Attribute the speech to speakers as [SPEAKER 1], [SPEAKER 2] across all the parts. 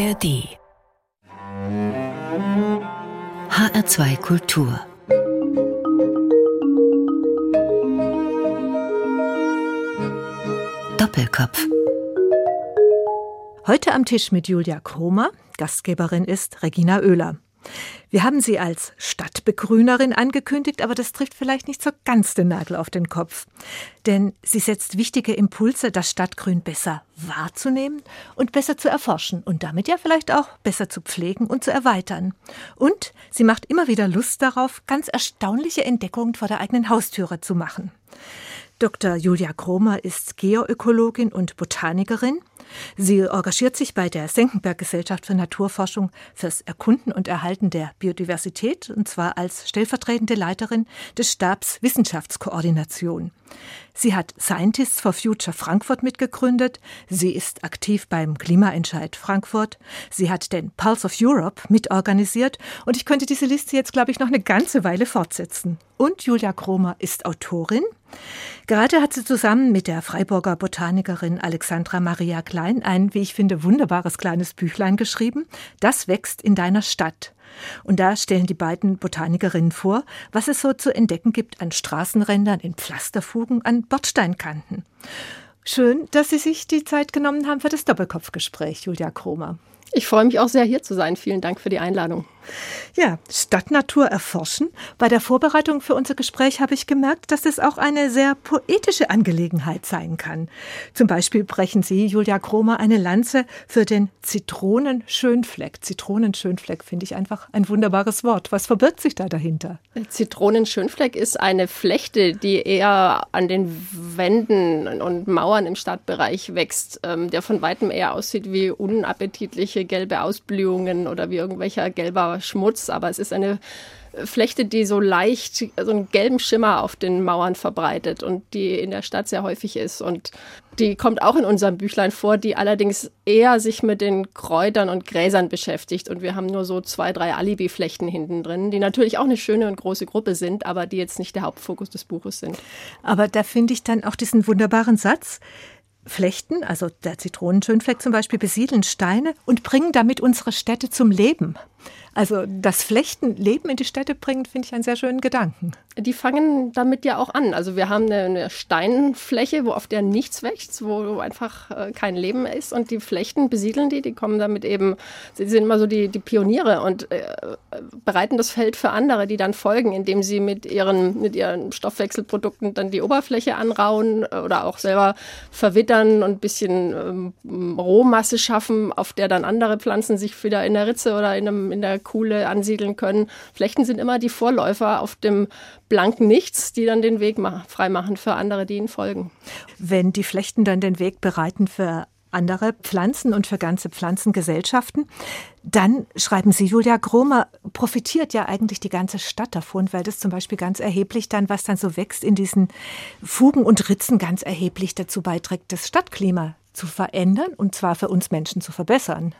[SPEAKER 1] ARD HR2 Kultur. Doppelkopf.
[SPEAKER 2] Heute am Tisch mit Julia Kromer, Gastgeberin ist Regina Oehler. Wir haben sie als Stadtbegrünerin angekündigt, aber das trifft vielleicht nicht so ganz den Nagel auf den Kopf. Denn sie setzt wichtige Impulse, das Stadtgrün besser wahrzunehmen und besser zu erforschen und damit ja vielleicht auch besser zu pflegen und zu erweitern. Und sie macht immer wieder Lust darauf, ganz erstaunliche Entdeckungen vor der eigenen Haustüre zu machen. Dr. Julia Kromer ist Geoökologin und Botanikerin. Sie engagiert sich bei der Senckenberg Gesellschaft für Naturforschung fürs Erkunden und Erhalten der Biodiversität und zwar als stellvertretende Leiterin des Stabs Wissenschaftskoordination. Sie hat Scientists for Future Frankfurt mitgegründet. Sie ist aktiv beim Klimaentscheid Frankfurt. Sie hat den Pulse of Europe mitorganisiert. Und ich könnte diese Liste jetzt, glaube ich, noch eine ganze Weile fortsetzen. Und Julia Kromer ist Autorin. Gerade hat sie zusammen mit der Freiburger Botanikerin Alexandra Maria Klein ein, wie ich finde, wunderbares kleines Büchlein geschrieben. Das wächst in deiner Stadt. Und da stellen die beiden Botanikerinnen vor, was es so zu entdecken gibt an Straßenrändern, in Pflasterfugen, an Bordsteinkanten. Schön, dass Sie sich die Zeit genommen haben für das Doppelkopfgespräch, Julia Kromer.
[SPEAKER 3] Ich freue mich auch sehr, hier zu sein. Vielen Dank für die Einladung.
[SPEAKER 2] Ja, Stadtnatur erforschen. Bei der Vorbereitung für unser Gespräch habe ich gemerkt, dass es auch eine sehr poetische Angelegenheit sein kann. Zum Beispiel brechen Sie, Julia Kromer, eine Lanze für den Zitronenschönfleck. Zitronenschönfleck finde ich einfach ein wunderbares Wort. Was verbirgt sich da dahinter?
[SPEAKER 3] Zitronenschönfleck ist eine Flechte, die eher an den Wänden und Mauern im Stadtbereich wächst, ähm, der von weitem eher aussieht wie unappetitliche gelbe Ausblühungen oder wie irgendwelcher gelber Schmutz, aber es ist eine Flechte, die so leicht so einen gelben Schimmer auf den Mauern verbreitet und die in der Stadt sehr häufig ist. Und die kommt auch in unserem Büchlein vor, die allerdings eher sich mit den Kräutern und Gräsern beschäftigt. Und wir haben nur so zwei, drei Alibi-Flechten hinten drin, die natürlich auch eine schöne und große Gruppe sind, aber die jetzt nicht der Hauptfokus des Buches sind.
[SPEAKER 2] Aber da finde ich dann auch diesen wunderbaren Satz. Flechten, also der Zitronenschönfleck zum Beispiel, besiedeln Steine und bringen damit unsere Städte zum Leben. Also das Flechten Leben in die Städte bringt, finde ich einen sehr schönen Gedanken.
[SPEAKER 3] Die fangen damit ja auch an. Also wir haben eine, eine Steinfläche, wo auf der nichts wächst, wo einfach äh, kein Leben ist und die Flechten besiedeln die, die kommen damit eben, sie sind immer so die, die Pioniere und äh, bereiten das Feld für andere, die dann folgen, indem sie mit ihren, mit ihren Stoffwechselprodukten dann die Oberfläche anrauen oder auch selber verwittern und ein bisschen ähm, Rohmasse schaffen, auf der dann andere Pflanzen sich wieder in der Ritze oder in, einem, in der Kuhle ansiedeln können. Flechten sind immer die Vorläufer auf dem blanken Nichts, die dann den Weg freimachen für andere, die ihnen folgen.
[SPEAKER 2] Wenn die Flechten dann den Weg bereiten für andere Pflanzen und für ganze Pflanzengesellschaften. Dann schreiben Sie, Julia Gromer profitiert ja eigentlich die ganze Stadt davon, weil das zum Beispiel ganz erheblich dann, was dann so wächst in diesen Fugen und Ritzen, ganz erheblich dazu beiträgt, das Stadtklima zu verändern und zwar für uns Menschen zu verbessern.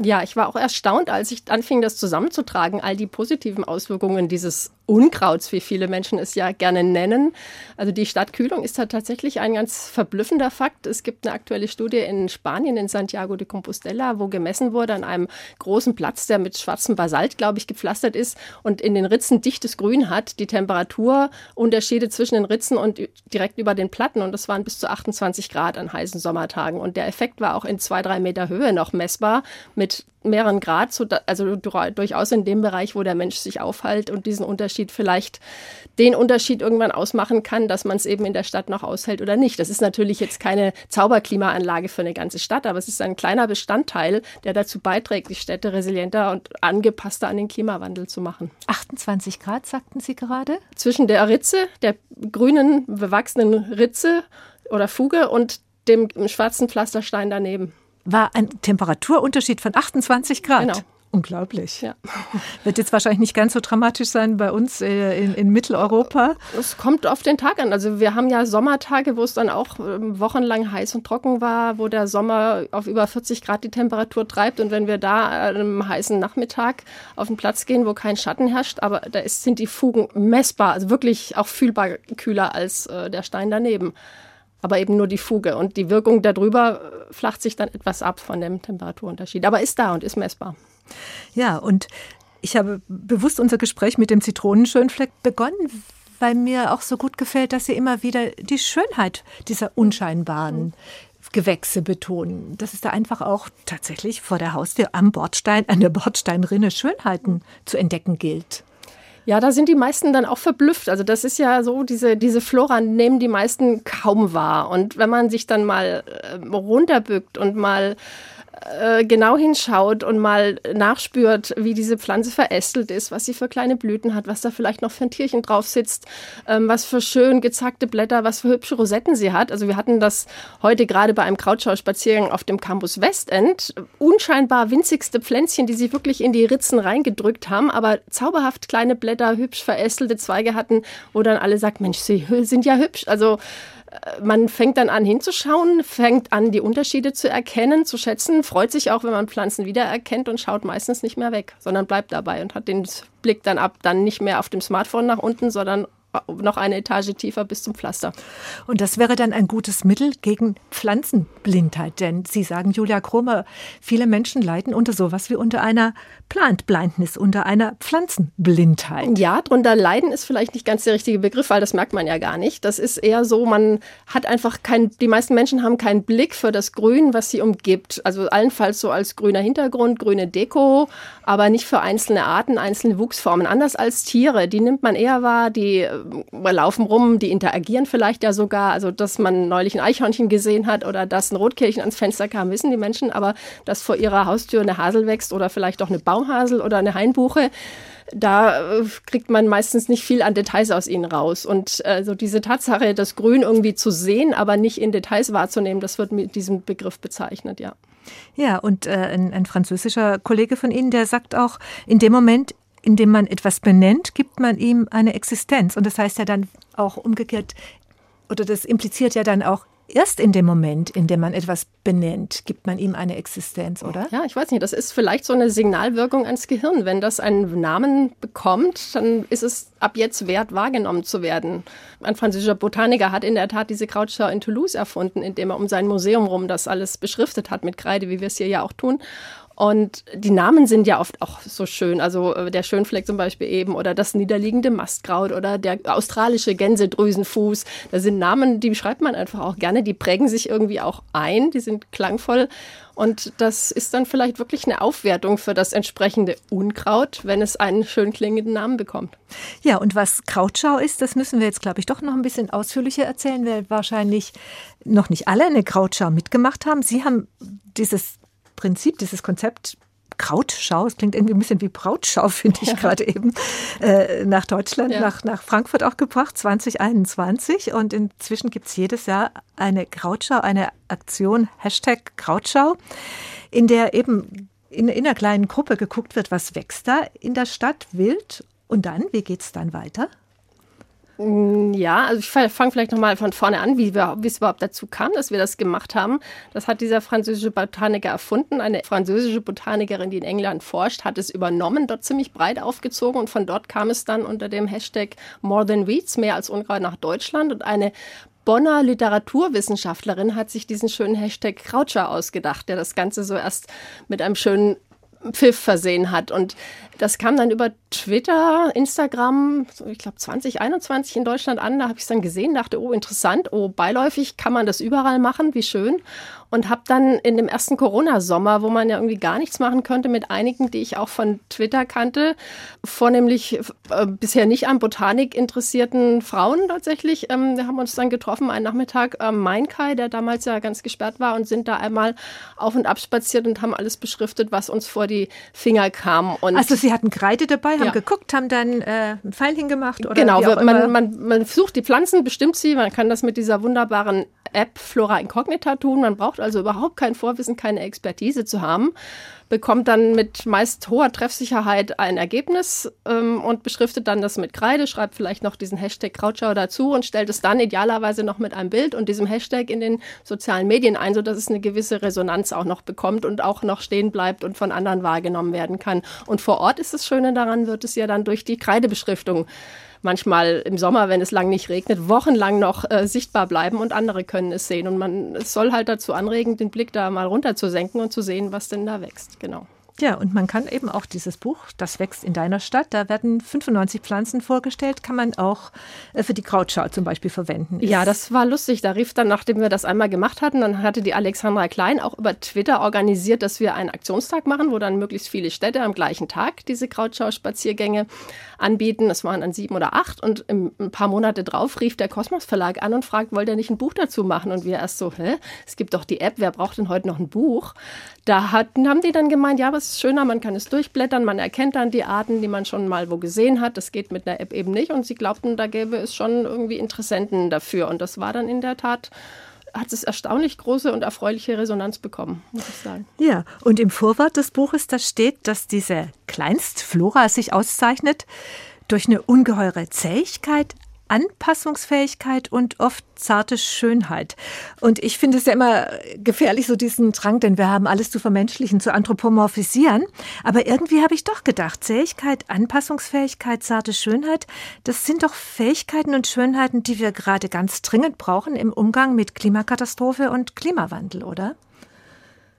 [SPEAKER 3] Ja, ich war auch erstaunt, als ich anfing, das zusammenzutragen, all die positiven Auswirkungen dieses Unkrauts, wie viele Menschen es ja gerne nennen. Also die Stadtkühlung ist da tatsächlich ein ganz verblüffender Fakt. Es gibt eine aktuelle Studie in Spanien, in Santiago de Compostela, wo gemessen wurde an einem großen Platz, der mit schwarzem Basalt, glaube ich, gepflastert ist und in den Ritzen dichtes Grün hat, die Temperaturunterschiede zwischen den Ritzen und direkt über den Platten. Und das waren bis zu 28 Grad an heißen Sommertagen. Und der Effekt war auch in zwei, drei Meter Höhe noch messbar mit mehreren Grad, also durchaus in dem Bereich, wo der Mensch sich aufhält und diesen Unterschied vielleicht den Unterschied irgendwann ausmachen kann, dass man es eben in der Stadt noch aushält oder nicht. Das ist natürlich jetzt keine Zauberklimaanlage für eine ganze Stadt, aber es ist ein kleiner Bestandteil, der dazu beiträgt, die Städte resilienter und angepasster an den Klimawandel zu machen.
[SPEAKER 2] 28 Grad, sagten Sie gerade?
[SPEAKER 3] Zwischen der Ritze, der grünen, bewachsenen Ritze oder Fuge und dem schwarzen Pflasterstein daneben
[SPEAKER 2] war ein Temperaturunterschied von 28 Grad.
[SPEAKER 3] Genau.
[SPEAKER 2] Unglaublich. Ja. Wird jetzt wahrscheinlich nicht ganz so dramatisch sein bei uns äh, in, in, Mitteleuropa.
[SPEAKER 3] Es kommt auf den Tag an. Also wir haben ja Sommertage, wo es dann auch ähm, wochenlang heiß und trocken war, wo der Sommer auf über 40 Grad die Temperatur treibt. Und wenn wir da an einem heißen Nachmittag auf den Platz gehen, wo kein Schatten herrscht, aber da ist, sind die Fugen messbar, also wirklich auch fühlbar kühler als äh, der Stein daneben aber eben nur die Fuge. Und die Wirkung darüber flacht sich dann etwas ab von dem Temperaturunterschied, aber ist da und ist messbar.
[SPEAKER 2] Ja, und ich habe bewusst unser Gespräch mit dem Zitronenschönfleck begonnen, weil mir auch so gut gefällt, dass Sie immer wieder die Schönheit dieser unscheinbaren Gewächse betonen. Dass es da einfach auch tatsächlich vor der Haustür am Bordstein, an der Bordsteinrinne Schönheiten zu entdecken gilt.
[SPEAKER 3] Ja, da sind die meisten dann auch verblüfft. Also das ist ja so, diese, diese Flora nehmen die meisten kaum wahr. Und wenn man sich dann mal äh, runterbückt und mal äh, genau hinschaut und mal nachspürt, wie diese Pflanze verästelt ist, was sie für kleine Blüten hat, was da vielleicht noch für ein Tierchen drauf sitzt, ähm, was für schön gezackte Blätter, was für hübsche Rosetten sie hat. Also wir hatten das heute gerade bei einem Krautschau-Spaziergang auf dem Campus Westend. Unscheinbar winzigste Pflänzchen, die sie wirklich in die Ritzen reingedrückt haben, aber zauberhaft kleine Blätter, hübsch verästelte Zweige hatten, wo dann alle sagt, Mensch, sie sind ja hübsch. Also man fängt dann an hinzuschauen, fängt an, die Unterschiede zu erkennen, zu schätzen, freut sich auch, wenn man Pflanzen wiedererkennt und schaut meistens nicht mehr weg, sondern bleibt dabei und hat den Blick dann ab, dann nicht mehr auf dem Smartphone nach unten, sondern noch eine Etage tiefer bis zum Pflaster.
[SPEAKER 2] Und das wäre dann ein gutes Mittel gegen Pflanzenblindheit, denn Sie sagen, Julia Kromer, viele Menschen leiden unter sowas wie unter einer Plant Blindness, unter einer Pflanzenblindheit.
[SPEAKER 3] Ja, drunter leiden ist vielleicht nicht ganz der richtige Begriff, weil das merkt man ja gar nicht. Das ist eher so, man hat einfach kein, die meisten Menschen haben keinen Blick für das Grün, was sie umgibt. Also allenfalls so als grüner Hintergrund, grüne Deko, aber nicht für einzelne Arten, einzelne Wuchsformen. Anders als Tiere, die nimmt man eher wahr, die äh, laufen rum, die interagieren vielleicht ja sogar. Also, dass man neulich ein Eichhörnchen gesehen hat oder dass ein Rotkehlchen ans Fenster kam, wissen die Menschen. Aber dass vor ihrer Haustür eine Hasel wächst oder vielleicht auch eine Baumhasel oder eine Hainbuche, da äh, kriegt man meistens nicht viel an Details aus ihnen raus. Und äh, so diese Tatsache, das Grün irgendwie zu sehen, aber nicht in Details wahrzunehmen, das wird mit diesem Begriff bezeichnet, ja.
[SPEAKER 2] Ja, und äh, ein, ein französischer Kollege von Ihnen, der sagt auch, in dem Moment, indem man etwas benennt, gibt man ihm eine Existenz. Und das heißt ja dann auch umgekehrt, oder das impliziert ja dann auch, erst in dem Moment, in dem man etwas benennt, gibt man ihm eine Existenz, oder?
[SPEAKER 3] Ja, ich weiß nicht. Das ist vielleicht so eine Signalwirkung ans Gehirn. Wenn das einen Namen bekommt, dann ist es ab jetzt wert, wahrgenommen zu werden. Ein französischer Botaniker hat in der Tat diese Krautschau in Toulouse erfunden, indem er um sein Museum rum das alles beschriftet hat mit Kreide, wie wir es hier ja auch tun. Und die Namen sind ja oft auch so schön. Also äh, der Schönfleck zum Beispiel eben oder das niederliegende Mastkraut oder der australische Gänsedrüsenfuß. Das sind Namen, die schreibt man einfach auch gerne. Die prägen sich irgendwie auch ein. Die sind klangvoll. Und das ist dann vielleicht wirklich eine Aufwertung für das entsprechende Unkraut, wenn es einen schön klingenden Namen bekommt.
[SPEAKER 2] Ja, und was Krautschau ist, das müssen wir jetzt, glaube ich, doch noch ein bisschen ausführlicher erzählen, weil wahrscheinlich noch nicht alle eine Krautschau mitgemacht haben. Sie haben dieses Prinzip, dieses Konzept Krautschau, es klingt irgendwie ein bisschen wie Brautschau, finde ich ja. gerade eben, äh, nach Deutschland, ja. nach, nach Frankfurt auch gebracht, 2021. Und inzwischen gibt es jedes Jahr eine Krautschau, eine Aktion, Hashtag Krautschau, in der eben in, in einer kleinen Gruppe geguckt wird, was wächst da in der Stadt wild. Und dann, wie geht es dann weiter?
[SPEAKER 3] Mm, ja, also ich fange vielleicht nochmal von vorne an, wie, wir, wie es überhaupt dazu kam, dass wir das gemacht haben. Das hat dieser französische Botaniker erfunden. Eine französische Botanikerin, die in England forscht, hat es übernommen, dort ziemlich breit aufgezogen und von dort kam es dann unter dem Hashtag More Than Weeds, mehr als Unkraut nach Deutschland und eine Bonner Literaturwissenschaftlerin hat sich diesen schönen Hashtag Krautscher ausgedacht, der das Ganze so erst mit einem schönen Pfiff versehen hat. Und das kam dann über Twitter, Instagram, ich glaube 2021 in Deutschland an. Da habe ich es dann gesehen, dachte, oh, interessant, oh, beiläufig kann man das überall machen, wie schön. Und habe dann in dem ersten Corona-Sommer, wo man ja irgendwie gar nichts machen konnte, mit einigen, die ich auch von Twitter kannte, vornehmlich äh, bisher nicht an Botanik interessierten Frauen tatsächlich, ähm, wir haben uns dann getroffen, einen Nachmittag am Mainkai, der damals ja ganz gesperrt war, und sind da einmal auf und ab spaziert und haben alles beschriftet, was uns vor die Finger kam. Und
[SPEAKER 2] also Sie hatten Kreide dabei, haben ja. geguckt, haben dann äh, ein Pfeil hingemacht? Oder
[SPEAKER 3] genau, man, man, man sucht die Pflanzen, bestimmt sie, man kann das mit dieser wunderbaren App Flora Incognita tun. Man braucht also überhaupt kein Vorwissen, keine Expertise zu haben bekommt dann mit meist hoher Treffsicherheit ein Ergebnis ähm, und beschriftet dann das mit Kreide, schreibt vielleicht noch diesen Hashtag Krautschau dazu und stellt es dann idealerweise noch mit einem Bild und diesem Hashtag in den sozialen Medien ein, sodass es eine gewisse Resonanz auch noch bekommt und auch noch stehen bleibt und von anderen wahrgenommen werden kann. Und vor Ort ist das Schöne daran, wird es ja dann durch die Kreidebeschriftung manchmal im Sommer, wenn es lang nicht regnet, wochenlang noch äh, sichtbar bleiben und andere können es sehen. Und man es soll halt dazu anregen, den Blick da mal runter zu senken und zu sehen, was denn da wächst. Genau.
[SPEAKER 2] Ja, und man kann eben auch dieses Buch, das wächst in deiner Stadt, da werden 95 Pflanzen vorgestellt, kann man auch äh, für die Krautschau zum Beispiel verwenden.
[SPEAKER 3] Ja, das war lustig. Da rief dann, nachdem wir das einmal gemacht hatten, dann hatte die Alexandra Klein auch über Twitter organisiert, dass wir einen Aktionstag machen, wo dann möglichst viele Städte am gleichen Tag diese Krautschau-Spaziergänge anbieten. Es waren dann sieben oder acht und ein paar Monate drauf rief der Kosmos Verlag an und fragt, wollt ihr nicht ein Buch dazu machen? Und wir erst so, hä? Es gibt doch die App, wer braucht denn heute noch ein Buch? Da hatten, haben die dann gemeint, ja, was ist schöner, man kann es durchblättern, man erkennt dann die Arten, die man schon mal wo gesehen hat. Das geht mit einer App eben nicht. Und sie glaubten, da gäbe es schon irgendwie Interessenten dafür. Und das war dann in der Tat hat es erstaunlich große und erfreuliche Resonanz bekommen, muss ich sagen.
[SPEAKER 2] Ja, und im Vorwort des Buches, da steht, dass diese Kleinstflora sich auszeichnet durch eine ungeheure Zähigkeit, Anpassungsfähigkeit und oft zarte Schönheit. Und ich finde es ja immer gefährlich, so diesen Drang, denn wir haben alles zu vermenschlichen, zu anthropomorphisieren. Aber irgendwie habe ich doch gedacht, Zähigkeit, Anpassungsfähigkeit, zarte Schönheit, das sind doch Fähigkeiten und Schönheiten, die wir gerade ganz dringend brauchen im Umgang mit Klimakatastrophe und Klimawandel, oder?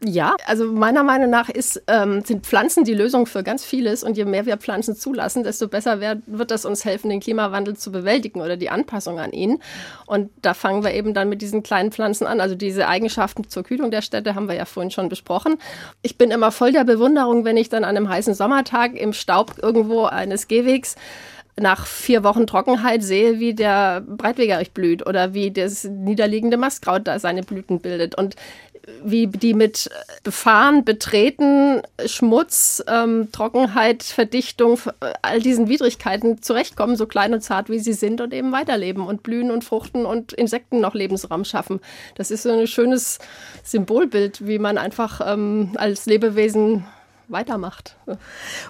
[SPEAKER 3] Ja, also meiner Meinung nach ist, ähm, sind Pflanzen die Lösung für ganz vieles und je mehr wir Pflanzen zulassen, desto besser wird, wird das uns helfen, den Klimawandel zu bewältigen oder die Anpassung an ihn. Und da fangen wir eben dann mit diesen kleinen Pflanzen an. Also diese Eigenschaften zur Kühlung der Städte haben wir ja vorhin schon besprochen. Ich bin immer voll der Bewunderung, wenn ich dann an einem heißen Sommertag im Staub irgendwo eines Gehwegs nach vier Wochen Trockenheit sehe, wie der Breitwegerich blüht oder wie das niederliegende Mastkraut da seine Blüten bildet. Und wie die mit Befahren, Betreten, Schmutz, ähm, Trockenheit, Verdichtung, all diesen Widrigkeiten zurechtkommen, so klein und zart wie sie sind und eben weiterleben und blühen und fruchten und Insekten noch Lebensraum schaffen. Das ist so ein schönes Symbolbild, wie man einfach ähm, als Lebewesen weitermacht.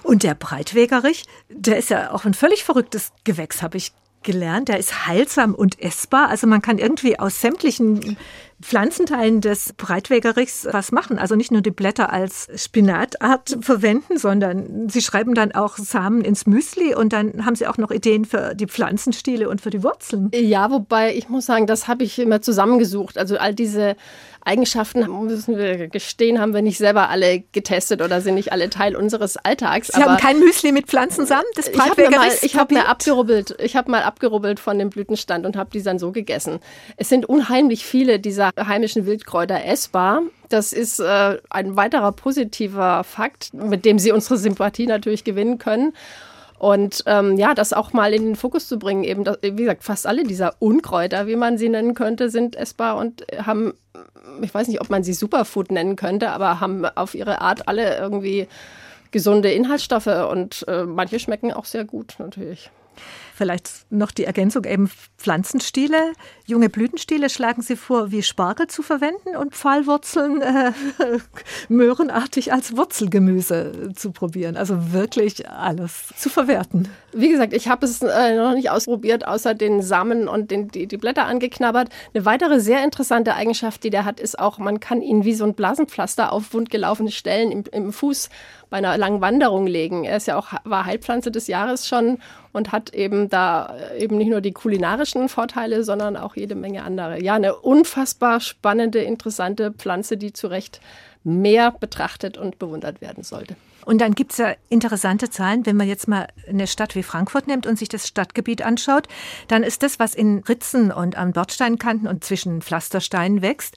[SPEAKER 2] Und der Breitwegerich, der ist ja auch ein völlig verrücktes Gewächs, habe ich gelernt. Der ist heilsam und essbar. Also man kann irgendwie aus sämtlichen Pflanzenteilen des Breitwegerichs was machen. Also nicht nur die Blätter als Spinatart verwenden, sondern sie schreiben dann auch Samen ins Müsli und dann haben sie auch noch Ideen für die Pflanzenstiele und für die Wurzeln.
[SPEAKER 3] Ja, wobei ich muss sagen, das habe ich immer zusammengesucht. Also all diese Eigenschaften, müssen wir gestehen, haben wir nicht selber alle getestet oder sind nicht alle Teil unseres Alltags.
[SPEAKER 2] Sie haben kein Müsli mit Pflanzensamen?
[SPEAKER 3] Das ich habe mal, ich hab mal abgerubbelt. Ich habe mal abgerubbelt von dem Blütenstand und habe die dann so gegessen. Es sind unheimlich viele dieser heimischen Wildkräuter essbar. Das ist äh, ein weiterer positiver Fakt, mit dem Sie unsere Sympathie natürlich gewinnen können. Und ähm, ja, das auch mal in den Fokus zu bringen, eben, das, wie gesagt, fast alle dieser Unkräuter, wie man sie nennen könnte, sind essbar und haben, ich weiß nicht, ob man sie Superfood nennen könnte, aber haben auf ihre Art alle irgendwie gesunde Inhaltsstoffe und äh, manche schmecken auch sehr gut natürlich.
[SPEAKER 2] Vielleicht noch die Ergänzung eben Pflanzenstiele. Junge Blütenstiele schlagen Sie vor, wie Spargel zu verwenden und Pfahlwurzeln äh, möhrenartig als Wurzelgemüse zu probieren. Also wirklich alles zu verwerten.
[SPEAKER 3] Wie gesagt, ich habe es äh, noch nicht ausprobiert, außer den Samen und den, die, die Blätter angeknabbert. Eine weitere sehr interessante Eigenschaft, die der hat, ist auch, man kann ihn wie so ein Blasenpflaster auf wundgelaufene Stellen im, im Fuß bei einer langen Wanderung legen. Er ist ja auch war Heilpflanze des Jahres schon und hat eben da eben nicht nur die kulinarischen Vorteile, sondern auch jede Menge andere. Ja, eine unfassbar spannende, interessante Pflanze, die zu Recht mehr betrachtet und bewundert werden sollte.
[SPEAKER 2] Und dann gibt es ja interessante Zahlen, wenn man jetzt mal eine Stadt wie Frankfurt nimmt und sich das Stadtgebiet anschaut, dann ist das, was in Ritzen und an Bordsteinkanten und zwischen Pflastersteinen wächst,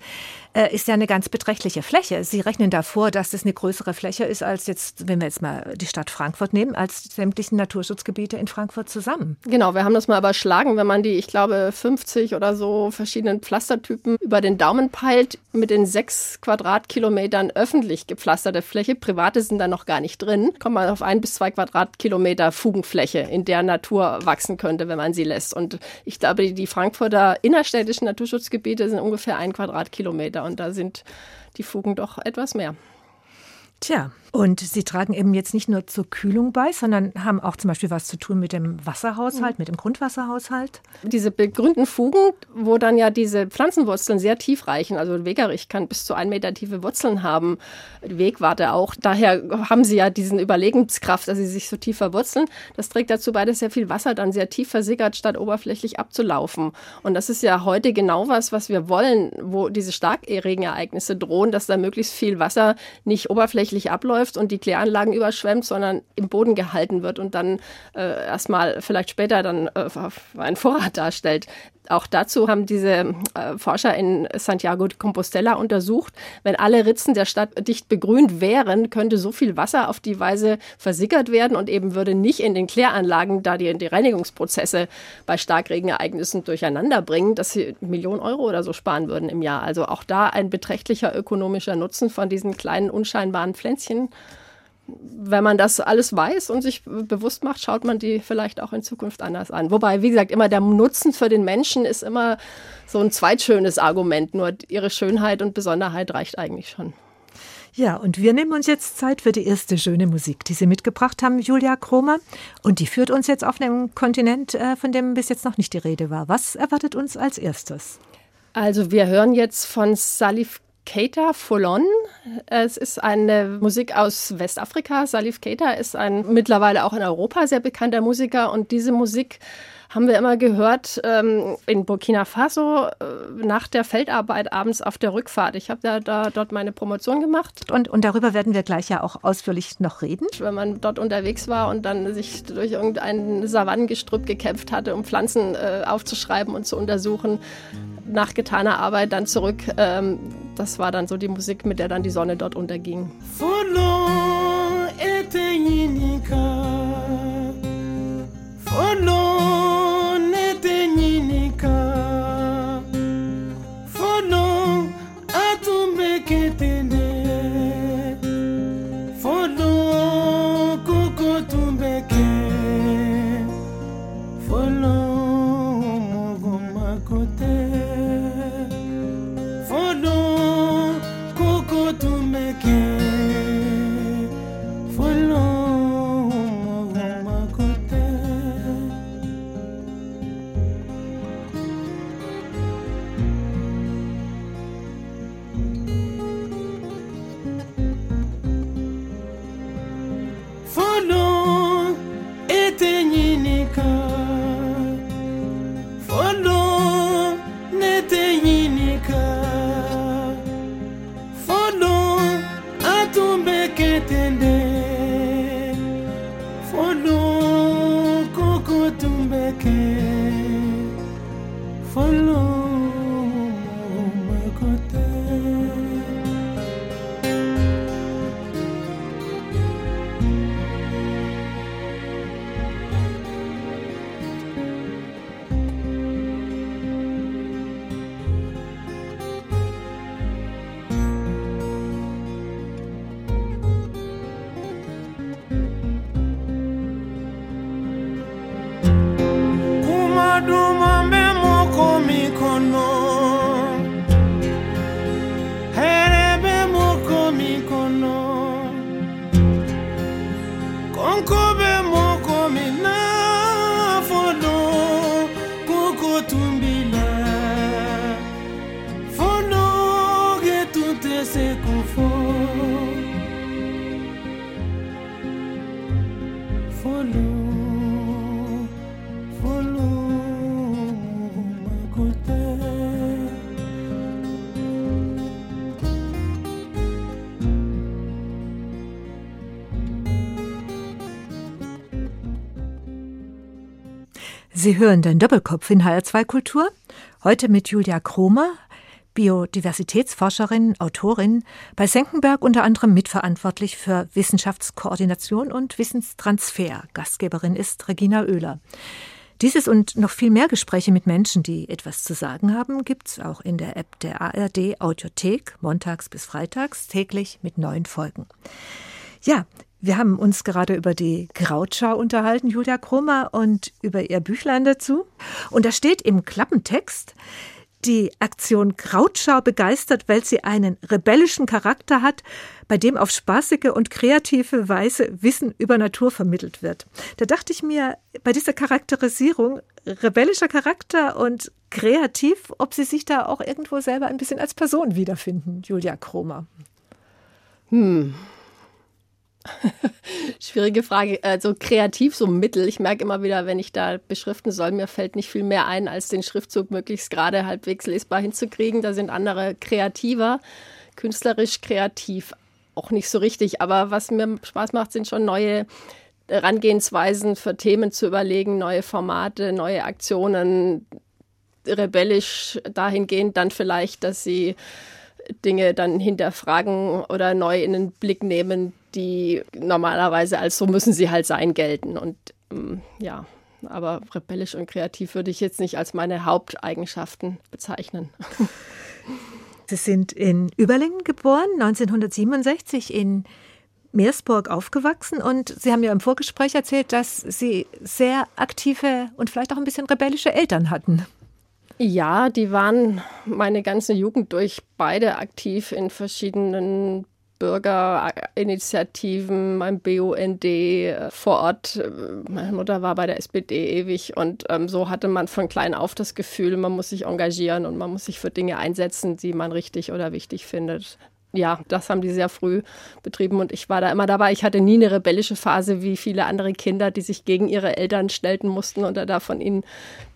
[SPEAKER 2] äh, ist ja eine ganz beträchtliche Fläche. Sie rechnen davor, dass das eine größere Fläche ist als jetzt, wenn wir jetzt mal die Stadt Frankfurt nehmen, als sämtlichen Naturschutzgebiete in Frankfurt zusammen.
[SPEAKER 3] Genau, wir haben das mal überschlagen, wenn man die, ich glaube, 50 oder so verschiedenen Pflastertypen über den Daumen peilt, mit den sechs Quadratkilometern öffentlich gepflasterte Fläche, private sind da noch gar nicht drin, kommt man auf ein bis zwei Quadratkilometer Fugenfläche, in der Natur wachsen könnte, wenn man sie lässt. Und ich glaube, die Frankfurter innerstädtischen Naturschutzgebiete sind ungefähr ein Quadratkilometer und da sind die Fugen doch etwas mehr.
[SPEAKER 2] Tja, und Sie tragen eben jetzt nicht nur zur Kühlung bei, sondern haben auch zum Beispiel was zu tun mit dem Wasserhaushalt, mit dem Grundwasserhaushalt.
[SPEAKER 3] Diese begrünten Fugen, wo dann ja diese Pflanzenwurzeln sehr tief reichen, also Wegerich kann bis zu ein Meter tiefe Wurzeln haben, Wegwarte auch. Daher haben sie ja diesen Überlegenskraft, dass sie sich so tief verwurzeln. Das trägt dazu bei, dass sehr viel Wasser dann sehr tief versickert, statt oberflächlich abzulaufen. Und das ist ja heute genau was, was wir wollen, wo diese Starkregenereignisse drohen, dass da möglichst viel Wasser nicht oberflächlich abläuft läuft und die Kläranlagen überschwemmt, sondern im Boden gehalten wird und dann äh, erstmal vielleicht später dann äh, einen Vorrat darstellt. Auch dazu haben diese äh, Forscher in Santiago de Compostela untersucht, wenn alle Ritzen der Stadt dicht begrünt wären, könnte so viel Wasser auf die Weise versickert werden und eben würde nicht in den Kläranlagen, da die, die Reinigungsprozesse bei Starkregenereignissen durcheinander bringen, dass sie Millionen Euro oder so sparen würden im Jahr. Also auch da ein beträchtlicher ökonomischer Nutzen von diesen kleinen unscheinbaren Pflänzchen wenn man das alles weiß und sich bewusst macht, schaut man die vielleicht auch in Zukunft anders an. Wobei, wie gesagt, immer der Nutzen für den Menschen ist immer so ein zweitschönes Argument. Nur ihre Schönheit und Besonderheit reicht eigentlich schon.
[SPEAKER 2] Ja, und wir nehmen uns jetzt Zeit für die erste schöne Musik, die Sie mitgebracht haben, Julia Kromer. Und die führt uns jetzt auf einem Kontinent, äh, von dem bis jetzt noch nicht die Rede war. Was erwartet uns als erstes?
[SPEAKER 3] Also wir hören jetzt von Salif Keita Folon. Es ist eine Musik aus Westafrika. Salif Keita ist ein mittlerweile auch in Europa sehr bekannter Musiker und diese Musik haben wir immer gehört ähm, in Burkina Faso äh, nach der Feldarbeit abends auf der Rückfahrt. Ich habe ja da dort meine Promotion gemacht.
[SPEAKER 2] Und, und darüber werden wir gleich ja auch ausführlich noch reden.
[SPEAKER 3] Wenn man dort unterwegs war und dann sich durch irgendein Savannengestrüpp gekämpft hatte, um Pflanzen äh, aufzuschreiben und zu untersuchen, nach getaner Arbeit dann zurück. Ähm, das war dann so die Musik, mit der dann die Sonne dort unterging. Follow
[SPEAKER 2] Sie hören den Doppelkopf in HR2 Kultur. Heute mit Julia Kromer, Biodiversitätsforscherin, Autorin, bei Senckenberg unter anderem mitverantwortlich für Wissenschaftskoordination und Wissenstransfer. Gastgeberin ist Regina Oehler. Dieses und noch viel mehr Gespräche mit Menschen, die etwas zu sagen haben, gibt es auch in der App der ARD Audiothek, montags bis freitags, täglich mit neuen Folgen. Ja, wir haben uns gerade über die Krautschau unterhalten, Julia Kromer, und über ihr Büchlein dazu. Und da steht im Klappentext, die Aktion Krautschau begeistert, weil sie einen rebellischen Charakter hat, bei dem auf spaßige und kreative Weise Wissen über Natur vermittelt wird. Da dachte ich mir, bei dieser Charakterisierung, rebellischer Charakter und kreativ, ob Sie sich da auch irgendwo selber ein bisschen als Person wiederfinden, Julia Kromer.
[SPEAKER 3] Hm, Schwierige Frage. Also kreativ so Mittel. Ich merke immer wieder, wenn ich da beschriften soll, mir fällt nicht viel mehr ein, als den Schriftzug möglichst gerade halbwegs lesbar hinzukriegen. Da sind andere kreativer, künstlerisch kreativ auch nicht so richtig. Aber was mir Spaß macht, sind schon neue Herangehensweisen für Themen zu überlegen, neue Formate, neue Aktionen, rebellisch dahingehend dann vielleicht, dass sie Dinge dann hinterfragen oder neu in den Blick nehmen, die normalerweise als so müssen sie halt sein gelten. Und ähm, ja, aber rebellisch und kreativ würde ich jetzt nicht als meine Haupteigenschaften bezeichnen.
[SPEAKER 2] Sie sind in Überlingen geboren, 1967 in Meersburg aufgewachsen und Sie haben ja im Vorgespräch erzählt, dass Sie sehr aktive und vielleicht auch ein bisschen rebellische Eltern hatten.
[SPEAKER 3] Ja, die waren meine ganze Jugend durch beide aktiv in verschiedenen Bürgerinitiativen, mein BUND äh, vor Ort. Meine Mutter war bei der SPD ewig und ähm, so hatte man von klein auf das Gefühl, man muss sich engagieren und man muss sich für Dinge einsetzen, die man richtig oder wichtig findet ja, das haben die sehr früh betrieben und ich war da immer dabei. Ich hatte nie eine rebellische Phase wie viele andere Kinder, die sich gegen ihre Eltern stellten mussten oder da von ihnen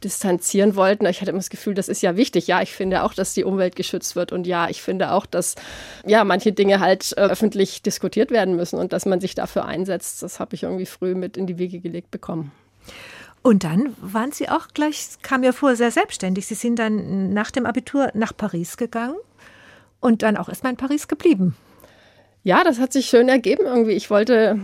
[SPEAKER 3] distanzieren wollten. Ich hatte immer das Gefühl, das ist ja wichtig. Ja, ich finde auch, dass die Umwelt geschützt wird und ja, ich finde auch, dass ja manche Dinge halt äh, öffentlich diskutiert werden müssen und dass man sich dafür einsetzt. Das habe ich irgendwie früh mit in die Wege gelegt bekommen.
[SPEAKER 2] Und dann waren Sie auch gleich, kam mir vor, sehr selbstständig. Sie sind dann nach dem Abitur nach Paris gegangen und dann auch erstmal in Paris geblieben.
[SPEAKER 3] Ja, das hat sich schön ergeben irgendwie. Ich wollte,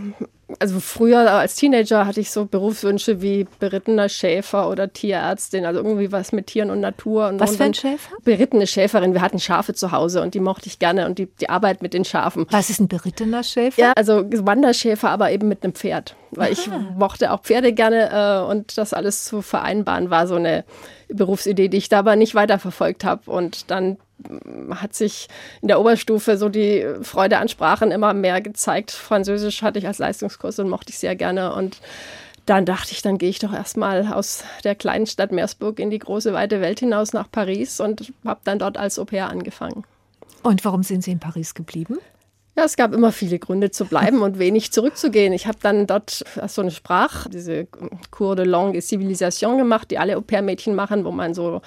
[SPEAKER 3] also früher als Teenager hatte ich so Berufswünsche wie berittener Schäfer oder Tierärztin, also irgendwie was mit Tieren und Natur. Und
[SPEAKER 2] was für ein Schäfer?
[SPEAKER 3] Berittene Schäferin. Wir hatten Schafe zu Hause und die mochte ich gerne und die, die Arbeit mit den Schafen.
[SPEAKER 2] Was ist ein berittener Schäfer?
[SPEAKER 3] Ja, also Wanderschäfer, aber eben mit einem Pferd. Weil Aha. ich mochte auch Pferde gerne äh, und das alles zu vereinbaren war so eine Berufsidee, die ich da aber nicht weiterverfolgt habe. Und dann hat sich in der Oberstufe so die Freude an Sprachen immer mehr gezeigt. Französisch hatte ich als Leistungskurs und mochte ich sehr gerne. Und dann dachte ich, dann gehe ich doch erstmal aus der kleinen Stadt Meersburg in die große, weite Welt hinaus nach Paris und habe dann dort als Au pair angefangen.
[SPEAKER 2] Und warum sind Sie in Paris geblieben?
[SPEAKER 3] Ja, es gab immer viele Gründe zu bleiben und wenig zurückzugehen. Ich habe dann dort so eine Sprach, diese Cours de Langue et Civilisation gemacht, die alle Au-pair-Mädchen machen, wo man so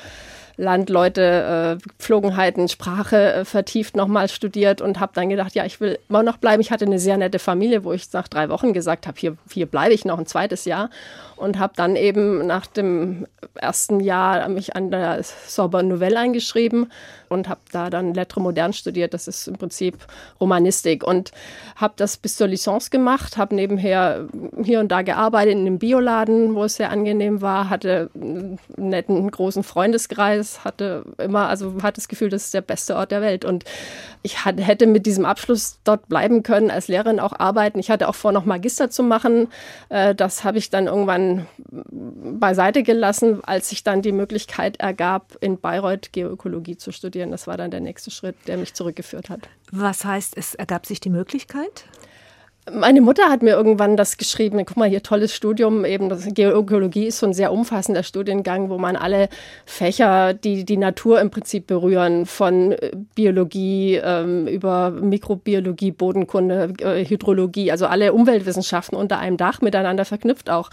[SPEAKER 3] Landleute, äh, Pflogenheiten, Sprache äh, vertieft nochmal studiert und habe dann gedacht, ja, ich will immer noch bleiben. Ich hatte eine sehr nette Familie, wo ich nach drei Wochen gesagt habe, hier, hier bleibe ich noch ein zweites Jahr und habe dann eben nach dem ersten Jahr mich an der Sorbonne Nouvelle eingeschrieben und habe da dann Lettre Moderne studiert. Das ist im Prinzip Romanistik und habe das bis zur Licence gemacht, habe nebenher hier und da gearbeitet in einem Bioladen, wo es sehr angenehm war, hatte einen netten großen Freundeskreis, hatte immer, also hatte das Gefühl, das ist der beste Ort der Welt und ich hatte, hätte mit diesem Abschluss dort bleiben können, als Lehrerin auch arbeiten. Ich hatte auch vor, noch Magister zu machen. Äh, das habe ich dann irgendwann beiseite gelassen, als sich dann die Möglichkeit ergab, in Bayreuth Geoökologie zu studieren studieren. Das war dann der nächste Schritt, der mich zurückgeführt hat.
[SPEAKER 2] Was heißt, es ergab sich die Möglichkeit?
[SPEAKER 3] Meine Mutter hat mir irgendwann das geschrieben. Guck mal, hier tolles Studium. Eben das Geologie ist so ein sehr umfassender Studiengang, wo man alle Fächer, die die Natur im Prinzip berühren, von äh, Biologie ähm, über Mikrobiologie, Bodenkunde, äh, Hydrologie, also alle Umweltwissenschaften unter einem Dach miteinander verknüpft auch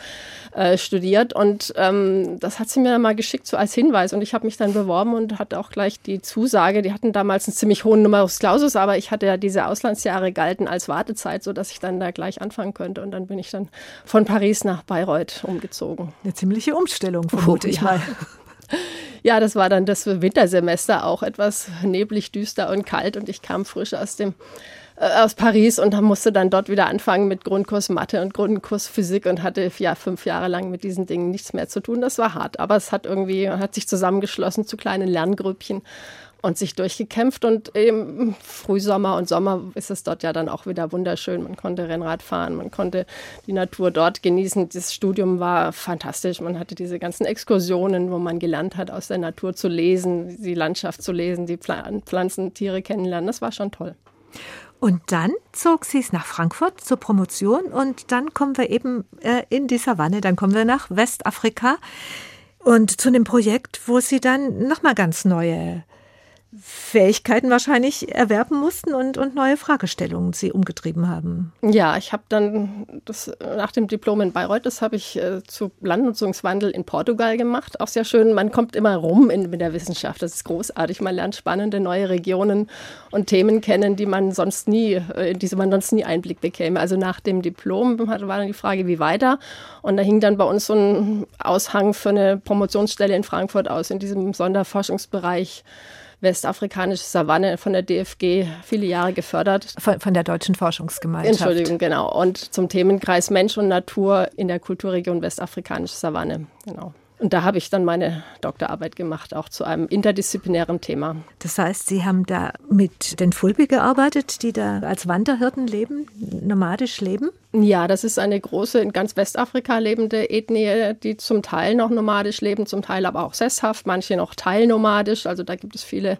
[SPEAKER 3] äh, studiert. Und ähm, das hat sie mir dann mal geschickt so als Hinweis. Und ich habe mich dann beworben und hatte auch gleich die Zusage. Die hatten damals einen ziemlich hohen Numerus Clausus, aber ich hatte ja diese Auslandsjahre galten als Wartezeit, sodass ich dann da gleich anfangen könnte. Und dann bin ich dann von Paris nach Bayreuth umgezogen.
[SPEAKER 2] Eine ziemliche Umstellung, vermute oh, ich ja. mal.
[SPEAKER 3] Ja, das war dann das Wintersemester auch etwas neblig, düster und kalt und ich kam frisch aus dem äh, aus Paris und musste dann dort wieder anfangen mit Grundkurs Mathe und Grundkurs Physik und hatte ja fünf Jahre lang mit diesen Dingen nichts mehr zu tun. Das war hart, aber es hat irgendwie hat sich zusammengeschlossen zu kleinen Lerngrüppchen und sich durchgekämpft. Und im Frühsommer und Sommer ist es dort ja dann auch wieder wunderschön. Man konnte Rennrad fahren, man konnte die Natur dort genießen. Das Studium war fantastisch. Man hatte diese ganzen Exkursionen, wo man gelernt hat, aus der Natur zu lesen, die Landschaft zu lesen, die Pflanzen, Tiere kennenlernen. Das war schon toll.
[SPEAKER 2] Und dann zog sie es nach Frankfurt zur Promotion und dann kommen wir eben äh, in die Savanne, dann kommen wir nach Westafrika und zu einem Projekt, wo sie dann nochmal ganz neue Fähigkeiten wahrscheinlich erwerben mussten und, und neue Fragestellungen sie umgetrieben haben.
[SPEAKER 3] Ja, ich habe dann das nach dem Diplom in Bayreuth, das habe ich äh, zu Landnutzungswandel in Portugal gemacht. Auch sehr schön, man kommt immer rum in, in der Wissenschaft. Das ist großartig. Man lernt spannende neue Regionen und Themen kennen, die man sonst nie, äh, in diese man sonst nie Einblick bekäme. Also nach dem Diplom war dann die Frage, wie weiter. Und da hing dann bei uns so ein Aushang für eine Promotionsstelle in Frankfurt aus, in diesem Sonderforschungsbereich westafrikanische Savanne von der DFG viele Jahre gefördert.
[SPEAKER 2] Von, von, der Deutschen Forschungsgemeinschaft.
[SPEAKER 3] Entschuldigung, genau. Und zum Themenkreis Mensch und Natur in der Kulturregion westafrikanische Savanne. Genau. Und da habe ich dann meine Doktorarbeit gemacht, auch zu einem interdisziplinären Thema.
[SPEAKER 2] Das heißt, Sie haben da mit den Fulbi gearbeitet, die da als Wanderhirten leben, nomadisch leben?
[SPEAKER 3] Ja, das ist eine große, in ganz Westafrika lebende Ethnie, die zum Teil noch nomadisch leben, zum Teil aber auch sesshaft, manche noch teilnomadisch. Also da gibt es viele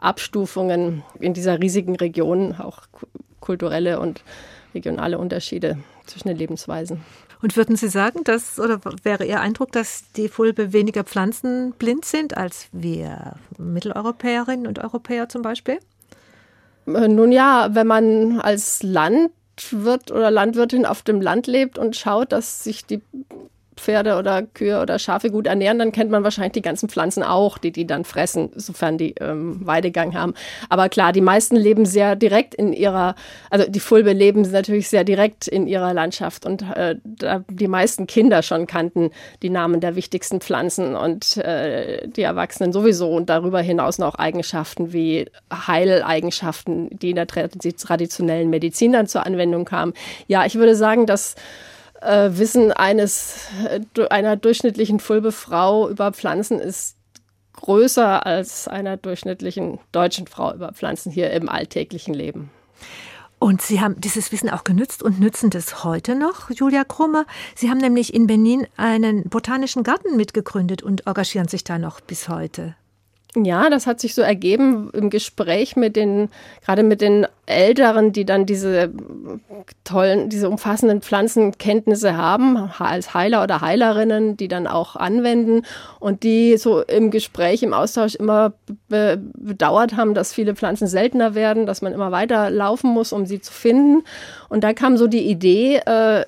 [SPEAKER 3] Abstufungen in dieser riesigen Region, auch kulturelle und regionale Unterschiede zwischen den Lebensweisen.
[SPEAKER 2] Und würden Sie sagen, dass, oder wäre Ihr Eindruck, dass die Fulbe weniger pflanzenblind sind als wir Mitteleuropäerinnen und Europäer zum Beispiel?
[SPEAKER 3] Äh, nun ja, wenn man als Landwirt oder Landwirtin auf dem Land lebt und schaut, dass sich die Pferde oder Kühe oder Schafe gut ernähren, dann kennt man wahrscheinlich die ganzen Pflanzen auch, die die dann fressen, sofern die ähm, Weidegang haben. Aber klar, die meisten leben sehr direkt in ihrer, also die Fulbe leben natürlich sehr direkt in ihrer Landschaft und äh, die meisten Kinder schon kannten die Namen der wichtigsten Pflanzen und äh, die Erwachsenen sowieso und darüber hinaus noch Eigenschaften wie Heileigenschaften, die in der traditionellen Medizin dann zur Anwendung kamen. Ja, ich würde sagen, dass äh, Wissen eines, äh, einer durchschnittlichen Fulbe-Frau über Pflanzen ist größer als einer durchschnittlichen deutschen Frau über Pflanzen hier im alltäglichen Leben.
[SPEAKER 2] Und Sie haben dieses Wissen auch genützt und nützen das heute noch, Julia Krummer. Sie haben nämlich in Benin einen botanischen Garten mitgegründet und engagieren sich da noch bis heute.
[SPEAKER 3] Ja, das hat sich so ergeben im Gespräch mit den, gerade mit den Älteren, die dann diese tollen, diese umfassenden Pflanzenkenntnisse haben, als Heiler oder Heilerinnen, die dann auch anwenden und die so im Gespräch, im Austausch immer be bedauert haben, dass viele Pflanzen seltener werden, dass man immer weiter laufen muss, um sie zu finden. Und da kam so die Idee, äh,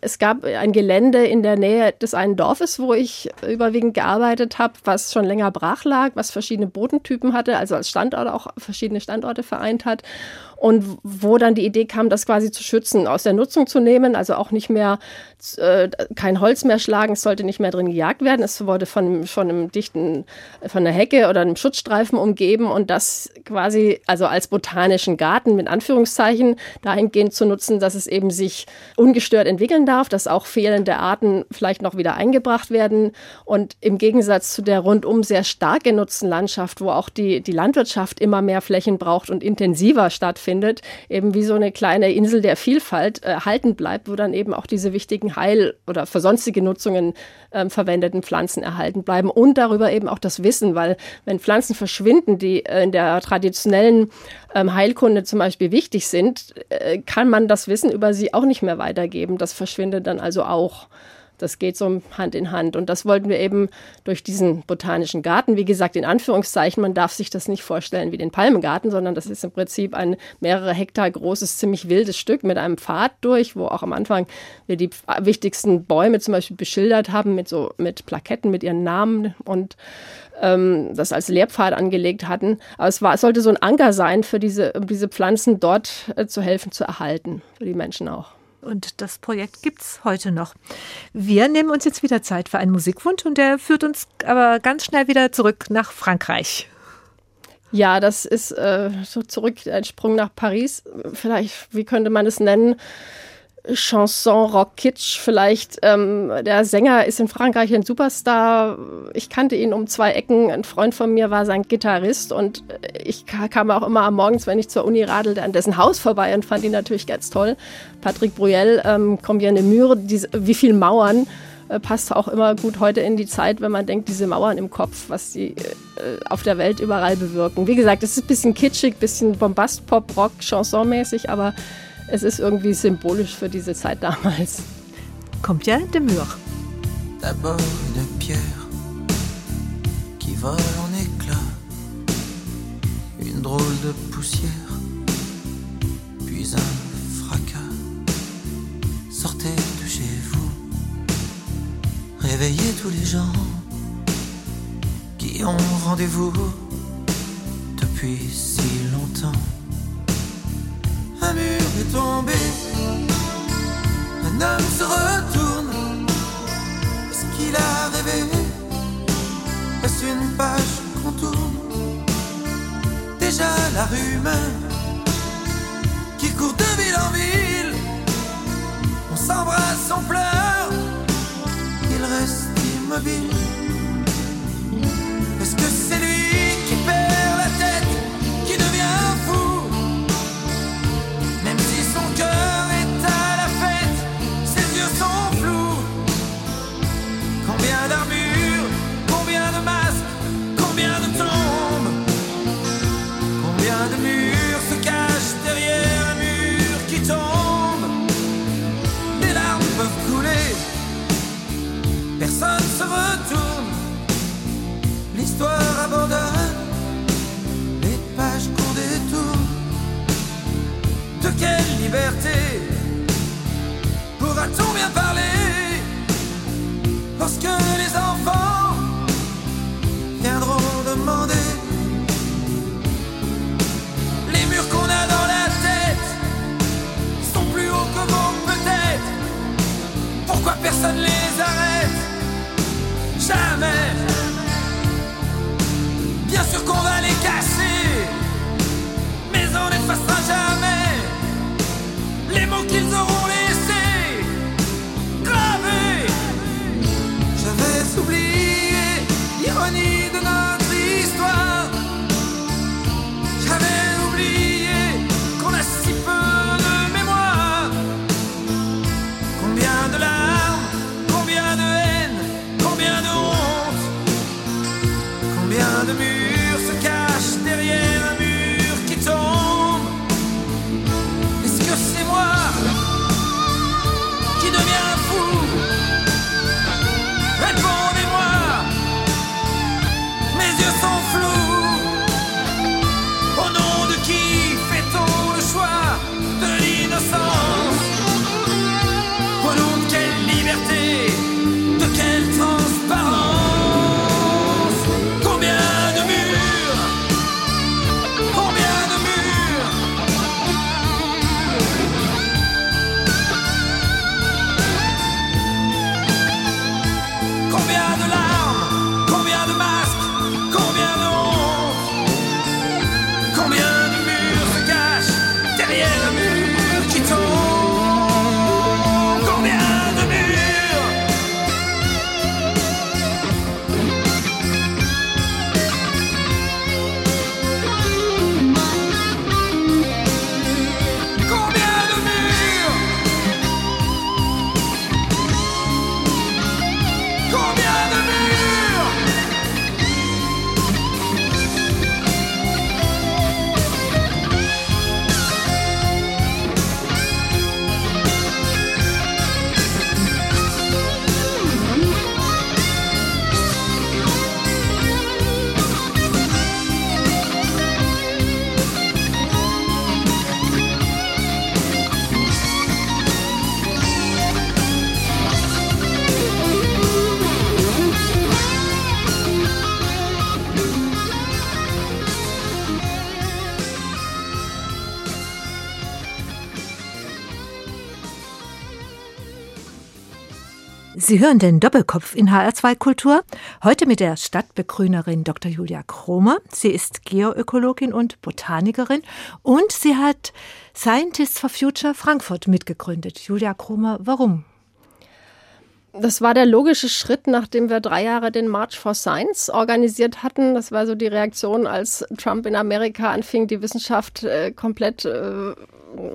[SPEAKER 3] es gab ein Gelände in der Nähe des einen Dorfes, wo ich überwiegend gearbeitet habe, was schon länger brach lag, was verschiedene Bodentypen hatte, also als Standort auch verschiedene Standorte vereint hat und wo dann die Idee kam, das quasi zu schützen, aus der Nutzung zu nehmen, also auch nicht mehr äh, kein Holz mehr schlagen, es sollte nicht mehr drin gejagt werden, es wurde von, von einem dichten, von einer Hecke oder einem Schutzstreifen umgeben und das quasi also als botanischen Garten mit Anführungszeichen dahingehend zu nutzen, dass es eben sich ungestört entwickeln darf, dass auch fehlende Arten vielleicht noch wieder eingebracht werden. Und im Gegensatz zu der rundum sehr stark genutzten Landschaft, wo auch die, die Landwirtschaft immer mehr Flächen braucht und intensiver stattfindet, findet, eben wie so eine kleine Insel der Vielfalt äh, halten bleibt, wo dann eben auch diese wichtigen Heil- oder für sonstige Nutzungen äh, verwendeten Pflanzen erhalten bleiben und darüber eben auch das Wissen, weil wenn Pflanzen verschwinden, die äh, in der traditionellen ähm, Heilkunde zum Beispiel wichtig sind, äh, kann man das Wissen über sie auch nicht mehr weitergeben. Das verschwindet dann also auch. Das geht so Hand in Hand. Und das wollten wir eben durch diesen botanischen Garten, wie gesagt, in Anführungszeichen, man darf sich das nicht vorstellen wie den Palmengarten, sondern das ist im Prinzip ein mehrere Hektar großes, ziemlich wildes Stück mit einem Pfad durch, wo auch am Anfang wir die wichtigsten Bäume zum Beispiel beschildert haben mit so mit Plaketten mit ihren Namen und ähm, das als Lehrpfad angelegt hatten. Aber es, war, es sollte so ein Anker sein für diese, um diese Pflanzen dort äh, zu helfen, zu erhalten, für die Menschen auch.
[SPEAKER 2] Und das Projekt gibt es heute noch. Wir nehmen uns jetzt wieder Zeit für einen Musikwunsch und der führt uns aber ganz schnell wieder zurück nach Frankreich.
[SPEAKER 3] Ja, das ist äh, so zurück ein Sprung nach Paris. Vielleicht, wie könnte man es nennen? Chanson, Rock, Kitsch vielleicht. Ähm, der Sänger ist in Frankreich ein Superstar. Ich kannte ihn um zwei Ecken. Ein Freund von mir war sein Gitarrist und ich kam auch immer am Morgens, wenn ich zur Uni radelte, an dessen Haus vorbei und fand ihn natürlich ganz toll. Patrick Bruyel, ähm, Combien de Mure, diese, wie viele Mauern. Äh, passt auch immer gut heute in die Zeit, wenn man denkt, diese Mauern im Kopf, was sie äh, auf der Welt überall bewirken. Wie gesagt, es ist ein bisschen kitschig, ein bisschen Bombast, Pop, Rock, Chansonmäßig, aber es ist irgendwie symbolisch für diese Zeit damals.
[SPEAKER 2] Kommt ja de Mur.
[SPEAKER 4] D'abord une pierre qui vole en éclats, une drôle de poussière, puis un fracas. Sortez de chez vous, réveillez tous les gens qui ont rendez-vous depuis si longtemps. Un mur est tombé, un homme se retourne. Est-ce qu'il a rêvé? Est-ce une page qu'on tourne? Déjà la rumeur qui court de ville en ville. On s'embrasse, on pleure, il reste immobile.
[SPEAKER 2] Sie hören den Doppelkopf in HR2 Kultur. Heute mit der Stadtbegrünerin Dr. Julia Kromer. Sie ist Geoökologin und Botanikerin und sie hat Scientists for Future Frankfurt mitgegründet. Julia Kromer, warum?
[SPEAKER 3] Das war der logische Schritt, nachdem wir drei Jahre den March for Science organisiert hatten. Das war so die Reaktion, als Trump in Amerika anfing, die Wissenschaft äh, komplett äh,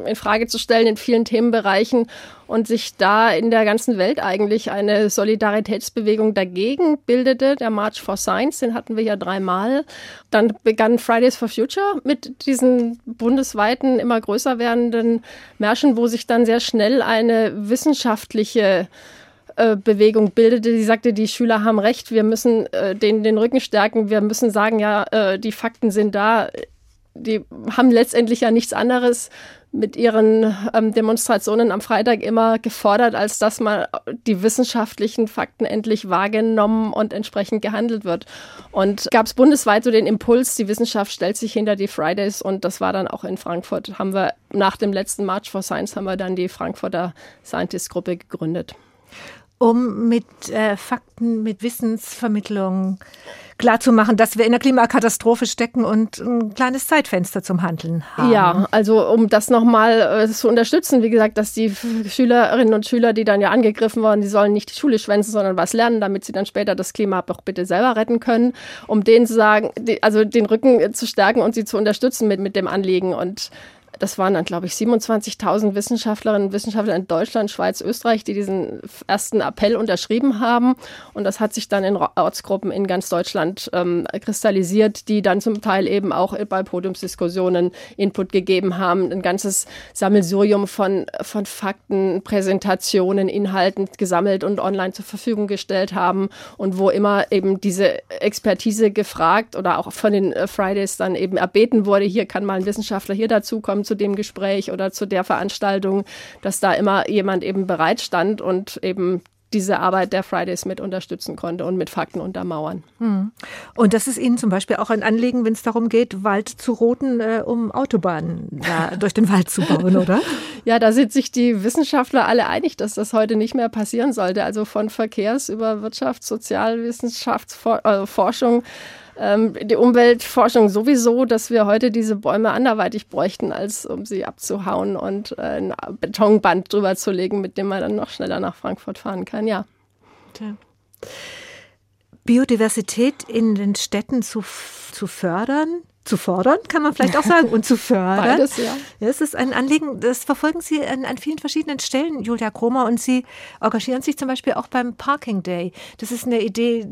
[SPEAKER 3] in Frage zu stellen in vielen Themenbereichen und sich da in der ganzen Welt eigentlich eine Solidaritätsbewegung dagegen bildete. Der March for Science, den hatten wir ja dreimal. Dann begann Fridays for Future mit diesen bundesweiten, immer größer werdenden Märschen, wo sich dann sehr schnell eine wissenschaftliche äh, Bewegung bildete, die sagte, die Schüler haben recht, wir müssen äh, den, den Rücken stärken, wir müssen sagen, ja, äh, die Fakten sind da. Die haben letztendlich ja nichts anderes mit ihren ähm, Demonstrationen am Freitag immer gefordert, als dass mal die wissenschaftlichen Fakten endlich wahrgenommen und entsprechend gehandelt wird. Und gab es bundesweit so den Impuls, die Wissenschaft stellt sich hinter die Fridays und das war dann auch in Frankfurt. Haben wir nach dem letzten March for Science haben wir dann die Frankfurter Scientist-Gruppe gegründet
[SPEAKER 2] um mit äh, Fakten, mit Wissensvermittlung klarzumachen, dass wir in der Klimakatastrophe stecken und ein kleines Zeitfenster zum Handeln haben.
[SPEAKER 3] Ja, also um das nochmal äh, zu unterstützen, wie gesagt, dass die Schülerinnen und Schüler, die dann ja angegriffen wurden, die sollen nicht die Schule schwänzen, sondern was lernen, damit sie dann später das Klima doch bitte selber retten können, um denen zu sagen, die, also den Rücken zu stärken und sie zu unterstützen mit, mit dem Anliegen und das waren dann, glaube ich, 27.000 Wissenschaftlerinnen und Wissenschaftler in Deutschland, Schweiz, Österreich, die diesen ersten Appell unterschrieben haben. Und das hat sich dann in Ortsgruppen in ganz Deutschland ähm, kristallisiert, die dann zum Teil eben auch bei Podiumsdiskussionen Input gegeben haben. Ein ganzes Sammelsurium von, von Fakten, Präsentationen, Inhalten gesammelt und online zur Verfügung gestellt haben. Und wo immer eben diese Expertise gefragt oder auch von den äh, Fridays dann eben erbeten wurde, hier kann mal ein Wissenschaftler hier dazukommen zu dem Gespräch oder zu der Veranstaltung, dass da immer jemand eben bereit stand und eben diese Arbeit der Fridays mit unterstützen konnte und mit Fakten untermauern.
[SPEAKER 2] Hm. Und das ist Ihnen zum Beispiel auch ein Anliegen, wenn es darum geht, Wald zu roten, äh, um Autobahnen da durch den Wald zu bauen, oder?
[SPEAKER 3] ja, da sind sich die Wissenschaftler alle einig, dass das heute nicht mehr passieren sollte. Also von Verkehrs über Wirtschafts-, Sozialwissenschaftsforschung ähm, die Umweltforschung sowieso, dass wir heute diese Bäume anderweitig bräuchten, als um sie abzuhauen und äh, ein Betonband drüber zu legen, mit dem man dann noch schneller nach Frankfurt fahren kann. Ja.
[SPEAKER 2] Biodiversität in den Städten zu, zu fördern, zu fordern, kann man vielleicht auch sagen, und zu fördern.
[SPEAKER 3] Beides, ja.
[SPEAKER 2] Das ist ein Anliegen, das verfolgen Sie an, an, vielen verschiedenen Stellen, Julia Kromer, und Sie engagieren sich zum Beispiel auch beim Parking Day. Das ist eine Idee,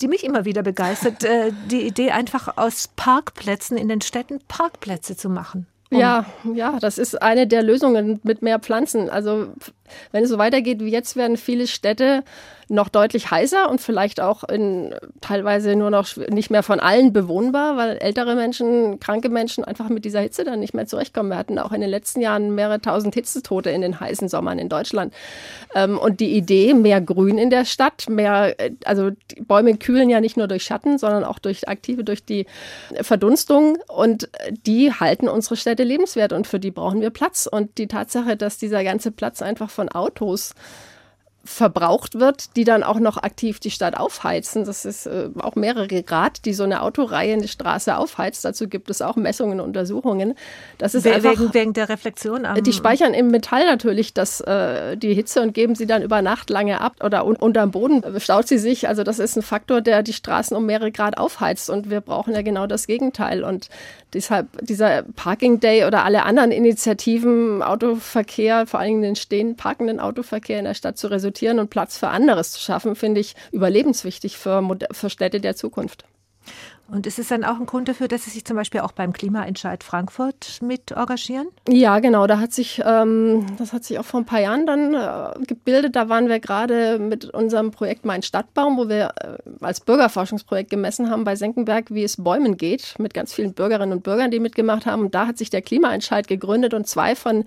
[SPEAKER 2] die mich immer wieder begeistert, äh, die Idee einfach aus Parkplätzen in den Städten Parkplätze zu machen.
[SPEAKER 3] Um ja, ja, das ist eine der Lösungen mit mehr Pflanzen. Also wenn es so weitergeht wie jetzt, werden viele Städte noch deutlich heißer und vielleicht auch in, teilweise nur noch nicht mehr von allen bewohnbar, weil ältere Menschen, kranke Menschen einfach mit dieser Hitze dann nicht mehr zurechtkommen. Wir hatten auch in den letzten Jahren mehrere tausend Hitzetote in den heißen Sommern in Deutschland. Ähm, und die Idee, mehr Grün in der Stadt, mehr, also die Bäume kühlen ja nicht nur durch Schatten, sondern auch durch aktive, durch die Verdunstung und die halten unsere Städte lebenswert und für die brauchen wir Platz. Und die Tatsache, dass dieser ganze Platz einfach von Autos verbraucht wird, die dann auch noch aktiv die Stadt aufheizen. Das ist äh, auch mehrere Grad, die so eine Autoreihe in die Straße aufheizt. Dazu gibt es auch Messungen und Untersuchungen. Das ist
[SPEAKER 2] We
[SPEAKER 3] einfach,
[SPEAKER 2] wegen, wegen der Reflexion am
[SPEAKER 3] Die speichern im Metall natürlich das, äh, die Hitze und geben sie dann über Nacht lange ab oder un unterm Boden staut sie sich. Also das ist ein Faktor, der die Straßen um mehrere Grad aufheizt und wir brauchen ja genau das Gegenteil. Und deshalb dieser Parking Day oder alle anderen Initiativen, Autoverkehr, vor allem den stehenden, parkenden Autoverkehr in der Stadt zu resultieren, und Platz für anderes zu schaffen, finde ich überlebenswichtig für, für Städte der Zukunft.
[SPEAKER 2] Und ist es dann auch ein Grund dafür, dass Sie sich zum Beispiel auch beim Klimaentscheid Frankfurt mit engagieren?
[SPEAKER 3] Ja, genau. Da hat sich, ähm, das hat sich auch vor ein paar Jahren dann äh, gebildet. Da waren wir gerade mit unserem Projekt Mein Stadtbaum, wo wir äh, als Bürgerforschungsprojekt gemessen haben bei Senckenberg, wie es Bäumen geht, mit ganz vielen Bürgerinnen und Bürgern, die mitgemacht haben. Und da hat sich der Klimaentscheid gegründet und zwei von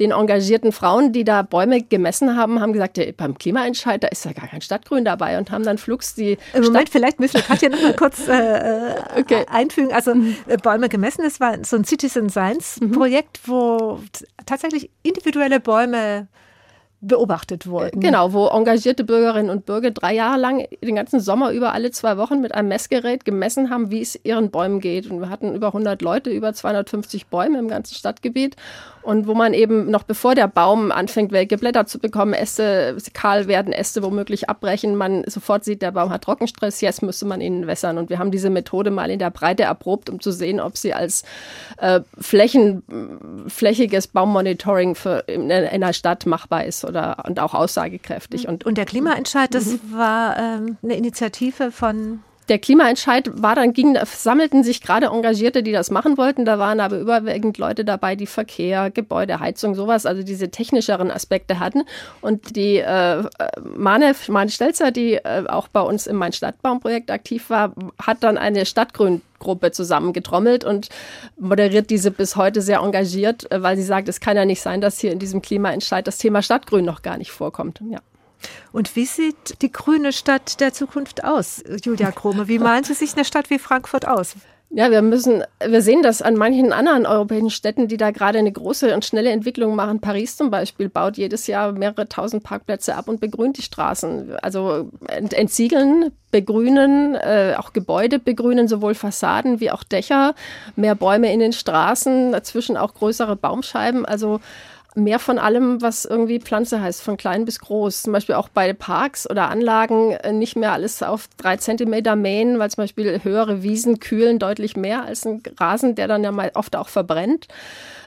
[SPEAKER 3] den engagierten Frauen, die da Bäume gemessen haben, haben gesagt, ja, beim Klimaentscheid, da ist ja gar kein Stadtgrün dabei und haben dann flugs die.
[SPEAKER 2] Im Moment, vielleicht müssen wir Katja noch mal kurz. Äh, äh, okay. einfügen. Also mhm. Äh, Bäume gemessen, das war so ein Citizen Science mhm. Projekt, wo tatsächlich individuelle Bäume beobachtet wurden.
[SPEAKER 3] Genau, wo engagierte Bürgerinnen und Bürger drei Jahre lang den ganzen Sommer über alle zwei Wochen mit einem Messgerät gemessen haben, wie es ihren Bäumen geht. Und wir hatten über 100 Leute, über 250 Bäume im ganzen Stadtgebiet. Und wo man eben noch bevor der Baum anfängt, welke Blätter zu bekommen, Äste kahl werden, Äste womöglich abbrechen, man sofort sieht, der Baum hat Trockenstress, jetzt müsste man ihn wässern. Und wir haben diese Methode mal in der Breite erprobt, um zu sehen, ob sie als äh, Flächen, flächiges Baummonitoring für in, in einer Stadt machbar ist oder und auch aussagekräftig.
[SPEAKER 2] Und, und der Klimaentscheid, das mhm. war ähm, eine Initiative von
[SPEAKER 3] der Klimaentscheid war dann, ging, sammelten sich gerade Engagierte, die das machen wollten. Da waren aber überwiegend Leute dabei, die Verkehr, Gebäude, Heizung, sowas, also diese technischeren Aspekte hatten. Und die äh, Mane, Mane Stelzer, die äh, auch bei uns im Mein Stadtbaum-Projekt aktiv war, hat dann eine Stadtgrüngruppe zusammengetrommelt und moderiert diese bis heute sehr engagiert, äh, weil sie sagt, es kann ja nicht sein, dass hier in diesem Klimaentscheid das Thema Stadtgrün noch gar nicht vorkommt. Ja.
[SPEAKER 2] Und wie sieht die grüne Stadt der Zukunft aus, Julia Krome? Wie malen Sie sich eine Stadt wie Frankfurt aus?
[SPEAKER 3] Ja, wir müssen, wir sehen das an manchen anderen europäischen Städten, die da gerade eine große und schnelle Entwicklung machen. Paris zum Beispiel baut jedes Jahr mehrere tausend Parkplätze ab und begrünt die Straßen. Also entsiegeln, begrünen, äh, auch Gebäude begrünen, sowohl Fassaden wie auch Dächer, mehr Bäume in den Straßen, dazwischen auch größere Baumscheiben. Also mehr von allem, was irgendwie Pflanze heißt, von klein bis groß. Zum Beispiel auch bei Parks oder Anlagen äh, nicht mehr alles auf drei Zentimeter mähen, weil zum Beispiel höhere Wiesen kühlen deutlich mehr als ein Rasen, der dann ja mal oft auch verbrennt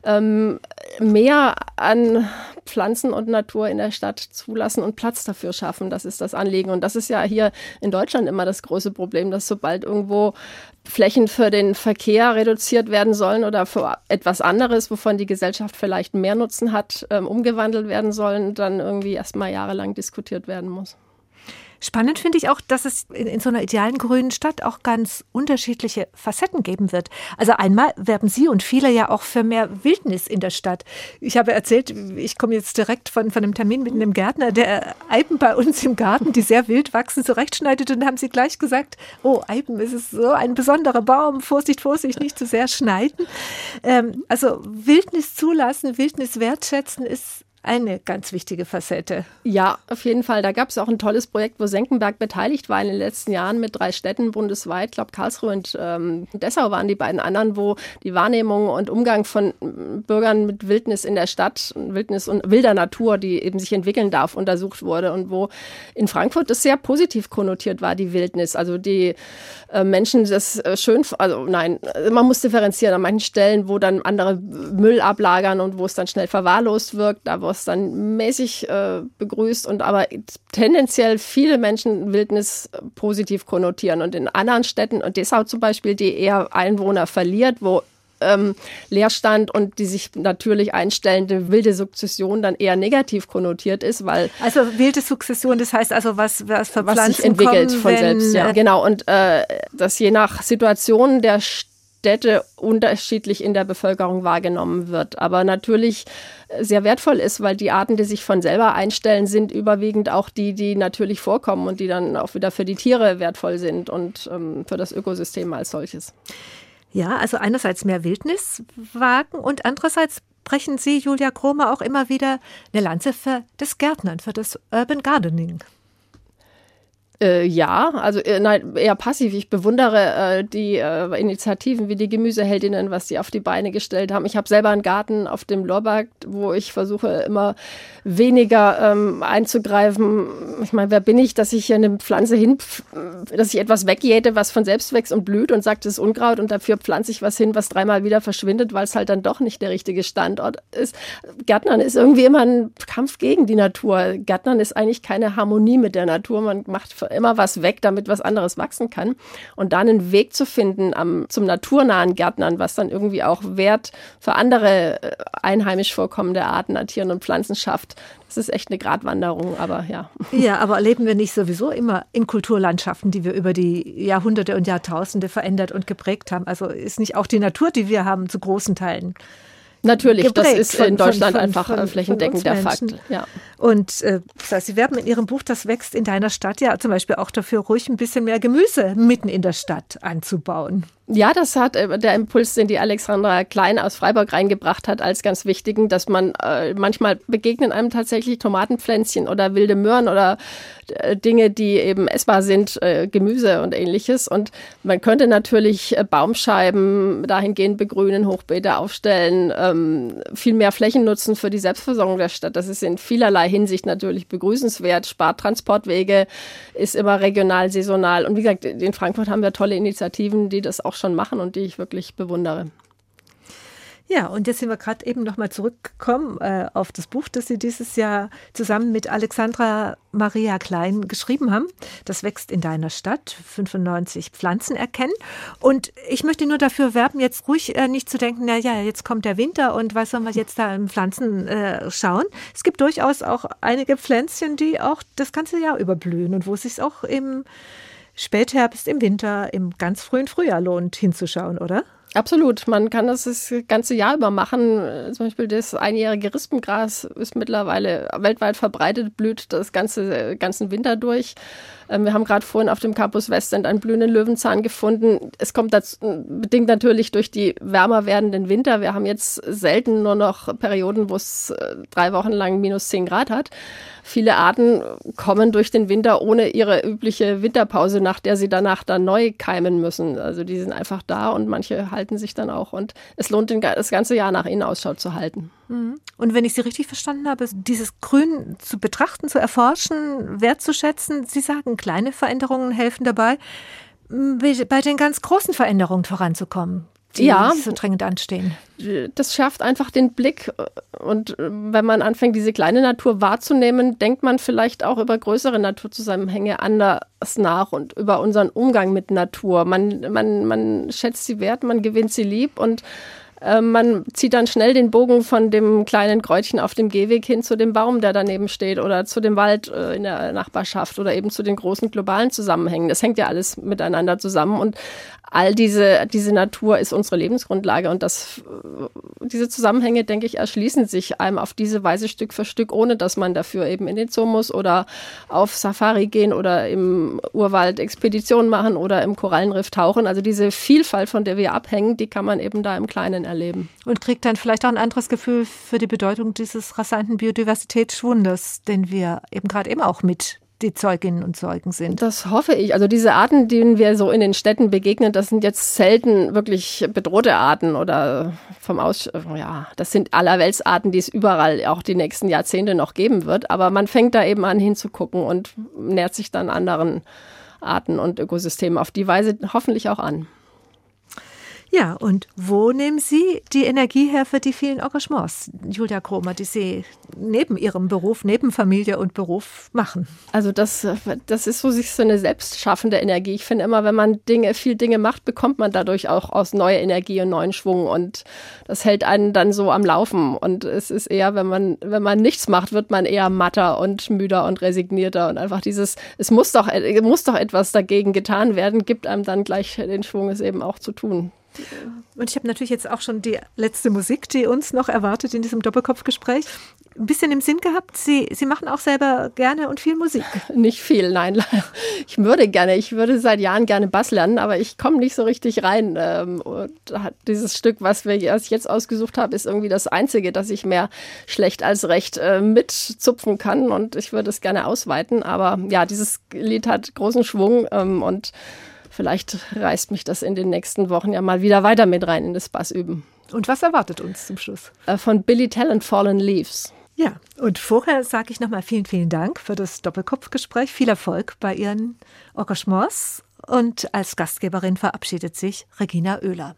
[SPEAKER 3] ähm, mehr an Pflanzen und Natur in der Stadt zulassen und Platz dafür schaffen. Das ist das Anliegen. Und das ist ja hier in Deutschland immer das große Problem, dass sobald irgendwo Flächen für den Verkehr reduziert werden sollen oder für etwas anderes, wovon die Gesellschaft vielleicht mehr Nutzen hat, ähm, umgewandelt werden sollen, dann irgendwie erst mal jahrelang diskutiert werden muss.
[SPEAKER 2] Spannend finde ich auch, dass es in, in, so einer idealen grünen Stadt auch ganz unterschiedliche Facetten geben wird. Also einmal werben Sie und viele ja auch für mehr Wildnis in der Stadt. Ich habe erzählt, ich komme jetzt direkt von, von einem Termin mit einem Gärtner, der Eiben bei uns im Garten, die sehr wild wachsen, zurechtschneidet und haben Sie gleich gesagt, oh, Eiben, ist es so ein besonderer Baum, Vorsicht, Vorsicht, nicht zu sehr schneiden. Ähm, also Wildnis zulassen, Wildnis wertschätzen ist eine ganz wichtige Facette.
[SPEAKER 3] Ja, auf jeden Fall. Da gab es auch ein tolles Projekt, wo Senckenberg beteiligt war in den letzten Jahren mit drei Städten bundesweit. Ich glaube, Karlsruhe und ähm, Dessau waren die beiden anderen, wo die Wahrnehmung und Umgang von Bürgern mit Wildnis in der Stadt, Wildnis und wilder Natur, die eben sich entwickeln darf, untersucht wurde. Und wo in Frankfurt das sehr positiv konnotiert war, die Wildnis. Also die äh, Menschen das äh, schön, also nein, man muss differenzieren an manchen Stellen, wo dann andere Müll ablagern und wo es dann schnell verwahrlost wirkt, da dann mäßig äh, begrüßt und aber tendenziell viele Menschen Wildnis positiv konnotieren. Und in anderen Städten, und Dessau zum Beispiel, die eher Einwohner verliert, wo ähm, Leerstand und die sich natürlich einstellende wilde Sukzession dann eher negativ konnotiert ist, weil
[SPEAKER 2] also wilde Sukzession, das heißt also was was
[SPEAKER 3] was sich entwickelt kommen, von selbst, ja genau und äh, das je nach Situation der Städte unterschiedlich in der Bevölkerung wahrgenommen wird. Aber natürlich sehr wertvoll ist, weil die Arten, die sich von selber einstellen, sind überwiegend auch die, die natürlich vorkommen und die dann auch wieder für die Tiere wertvoll sind und ähm, für das Ökosystem als solches.
[SPEAKER 2] Ja, also einerseits mehr Wildnis wagen und andererseits brechen Sie, Julia Kromer, auch immer wieder eine Lanze für das Gärtnern, für das Urban Gardening.
[SPEAKER 3] Äh, ja, also äh, nein, eher passiv. Ich bewundere äh, die äh, Initiativen wie die Gemüseheldinnen, was sie auf die Beine gestellt haben. Ich habe selber einen Garten auf dem Lorberg, wo ich versuche immer weniger ähm, einzugreifen. Ich meine, wer bin ich, dass ich hier eine Pflanze hin, dass ich etwas wegjäte, was von selbst wächst und blüht und sagt, es ist Unkraut und dafür pflanze ich was hin, was dreimal wieder verschwindet, weil es halt dann doch nicht der richtige Standort ist. Gärtnern ist irgendwie immer ein Kampf gegen die Natur. Gärtnern ist eigentlich keine Harmonie mit der Natur. Man macht immer was weg, damit was anderes wachsen kann. Und dann einen Weg zu finden am, zum naturnahen Gärtnern, was dann irgendwie auch Wert für andere äh, einheimisch vorkommende Arten an Tieren und Pflanzen schafft. Das ist echt eine Gratwanderung, aber ja.
[SPEAKER 2] Ja, aber erleben wir nicht sowieso immer in Kulturlandschaften, die wir über die Jahrhunderte und Jahrtausende verändert und geprägt haben? Also ist nicht auch die Natur, die wir haben, zu großen Teilen
[SPEAKER 3] Natürlich, das ist
[SPEAKER 2] von-
[SPEAKER 3] in Deutschland
[SPEAKER 2] von-
[SPEAKER 3] einfach
[SPEAKER 2] von-
[SPEAKER 3] äh,
[SPEAKER 2] von
[SPEAKER 3] flächendeckend
[SPEAKER 2] uns
[SPEAKER 3] der. Fakt. Ja.
[SPEAKER 2] Und äh, Sie werben in Ihrem Buch Das wächst in deiner Stadt ja zum Beispiel auch dafür, ruhig ein bisschen mehr Gemüse mitten in der Stadt anzubauen.
[SPEAKER 3] Ja, das hat äh, der Impuls, den die Alexandra Klein aus Freiburg reingebracht hat, als ganz wichtigen, dass man äh, manchmal begegnen einem tatsächlich Tomatenpflänzchen oder wilde Möhren oder Dinge, die eben essbar sind, äh, Gemüse und ähnliches. Und man könnte natürlich äh, Baumscheiben dahingehend begrünen, Hochbeete aufstellen, ähm, viel mehr Flächen nutzen für die Selbstversorgung der Stadt. Das ist in vielerlei Hinsicht natürlich begrüßenswert. Spart Transportwege, ist immer regional, saisonal. Und wie gesagt, in Frankfurt haben wir tolle Initiativen, die das auch schon machen und die ich wirklich bewundere.
[SPEAKER 2] Ja, und jetzt sind wir gerade eben nochmal zurückgekommen äh, auf das Buch, das Sie dieses Jahr zusammen mit Alexandra Maria Klein geschrieben haben. Das wächst in deiner Stadt, 95 Pflanzen erkennen. Und ich möchte nur dafür werben, jetzt ruhig äh, nicht zu denken, na ja, jetzt kommt der Winter und was sollen wir jetzt da in Pflanzen äh, schauen. Es gibt durchaus auch einige Pflänzchen, die auch das ganze Jahr überblühen und wo es sich auch im Spätherbst, im Winter, im ganz frühen Frühjahr lohnt hinzuschauen, oder?
[SPEAKER 3] Absolut. Man kann das das ganze Jahr über machen. Äh, Zum Beispiel das einjährige Rispengras ist mittlerweile weltweit verbreitet, blüht das ganze, ganzen Winter durch. Ähm, Wir haben gerade vorhin auf dem Campus Westend einen blühenden Löwenzahn gefunden. Es kommt dazu, bedingt natürlich durch die wärmer werdenden Winter. Wir haben jetzt selten nur noch Perioden, wo es äh, drei Wochen lang minus 10 Grad hat. Viele Arten kommen durch den Winter ohne ihre übliche Winterpause, nach der sie danach dann neu keimen müssen. Also die sind einfach da und manche halten sich dann auch. Und es lohnt, das ganze Jahr nach ihnen Ausschau zu halten.
[SPEAKER 2] Und wenn ich Sie richtig verstanden habe, dieses Grün zu betrachten, zu erforschen, wertzuschätzen, Sie sagen, kleine Veränderungen helfen dabei, bei den ganz großen Veränderungen voranzukommen, die
[SPEAKER 3] Ja.
[SPEAKER 2] so dringend anstehen.
[SPEAKER 3] das schärft einfach den Blick. Und äh, wenn man anfängt, diese kleine Natur wahrzunehmen, denkt man vielleicht auch über größere Naturzusammenhänge anders nach und über unseren Umgang mit Natur. Man, man, man schätzt sie wert, man gewinnt sie lieb und äh, man zieht dann schnell den Bogen von dem kleinen Kräutchen auf dem Gehweg hin zu dem Baum, der daneben steht oder zu dem Wald äh, in der Nachbarschaft oder eben zu den großen globalen Zusammenhängen. Das hängt ja alles miteinander zusammen und all diese, diese Natur ist unsere Lebensgrundlage und das, äh, diese Zusammenhänge, denke ich, erschließen sich einem auf diese Weise Stück für Stück, ohne dass man dafür eben in den Zoo muss oder auf Safari gehen oder im Urwald Expeditionen machen oder im Korallenriff tauchen. Also diese Vielfalt, von der wir abhängen, die kann man eben da im Kleinen erleben.
[SPEAKER 2] Und kriegt dann vielleicht auch ein anderes Gefühl für die Bedeutung dieses rasanten Biodiversitätsschwundes, den wir eben gerade eben auch mit die Zeuginnen und Zeugen sind.
[SPEAKER 3] Das hoffe ich. Also diese Arten, denen wir so in den Städten begegnen, das sind jetzt selten wirklich bedrohte Arten oder vom Aus, ja, das sind allerweltsarten, die es überall auch die nächsten Jahrzehnte noch geben wird. Aber man fängt da eben an hinzugucken und nähert sich dann anderen Arten und Ökosystemen auf die Weise hoffentlich auch an.
[SPEAKER 2] Ja, und wo nehmen Sie die Energie her für die vielen Engagements, Julia Kromer, die Sie neben Ihrem Beruf, neben Familie und Beruf machen?
[SPEAKER 3] Also das, das ist so sich so eine selbstschaffende Energie. Ich finde immer, wenn man Dinge, viel Dinge macht, bekommt man dadurch auch aus neue Energie und neuen Schwung und das hält einen dann so am Laufen. Und es ist eher, wenn man, wenn man nichts macht, wird man eher matter und müder und resignierter und einfach dieses, es muss doch, muss doch etwas dagegen getan werden, gibt einem dann gleich den Schwung, es eben auch zu tun.
[SPEAKER 2] Und ich habe natürlich jetzt auch schon die letzte Musik, die uns noch erwartet in diesem Doppelkopfgespräch, ein bisschen im Sinn gehabt. Sie, Sie machen auch selber gerne und viel Musik.
[SPEAKER 3] Nicht viel, nein. Ich würde gerne, ich würde seit Jahren gerne Bass lernen, aber ich komme nicht so richtig rein. Ähm, Und dieses Stück, was wir was jetzt ausgesucht habe, ist irgendwie das einzige, das ich mehr schlecht als recht äh, mitzupfen kann und ich würde es gerne ausweiten. Aber ja, dieses Lied hat großen Schwung ähm, und vielleicht reißt mich das in den nächsten Wochen ja mal wieder weiter mit rein in das Bassüben.
[SPEAKER 2] Und was erwartet uns zum Schluss?
[SPEAKER 3] Äh, Von Billy Talent Fallen Leaves.
[SPEAKER 2] Ja, und vorher sage ich nochmal vielen, vielen Dank für das Doppelkopfgespräch. Viel Erfolg bei Ihren Engagements. Und als Gastgeberin verabschiedet sich Regina Oehler.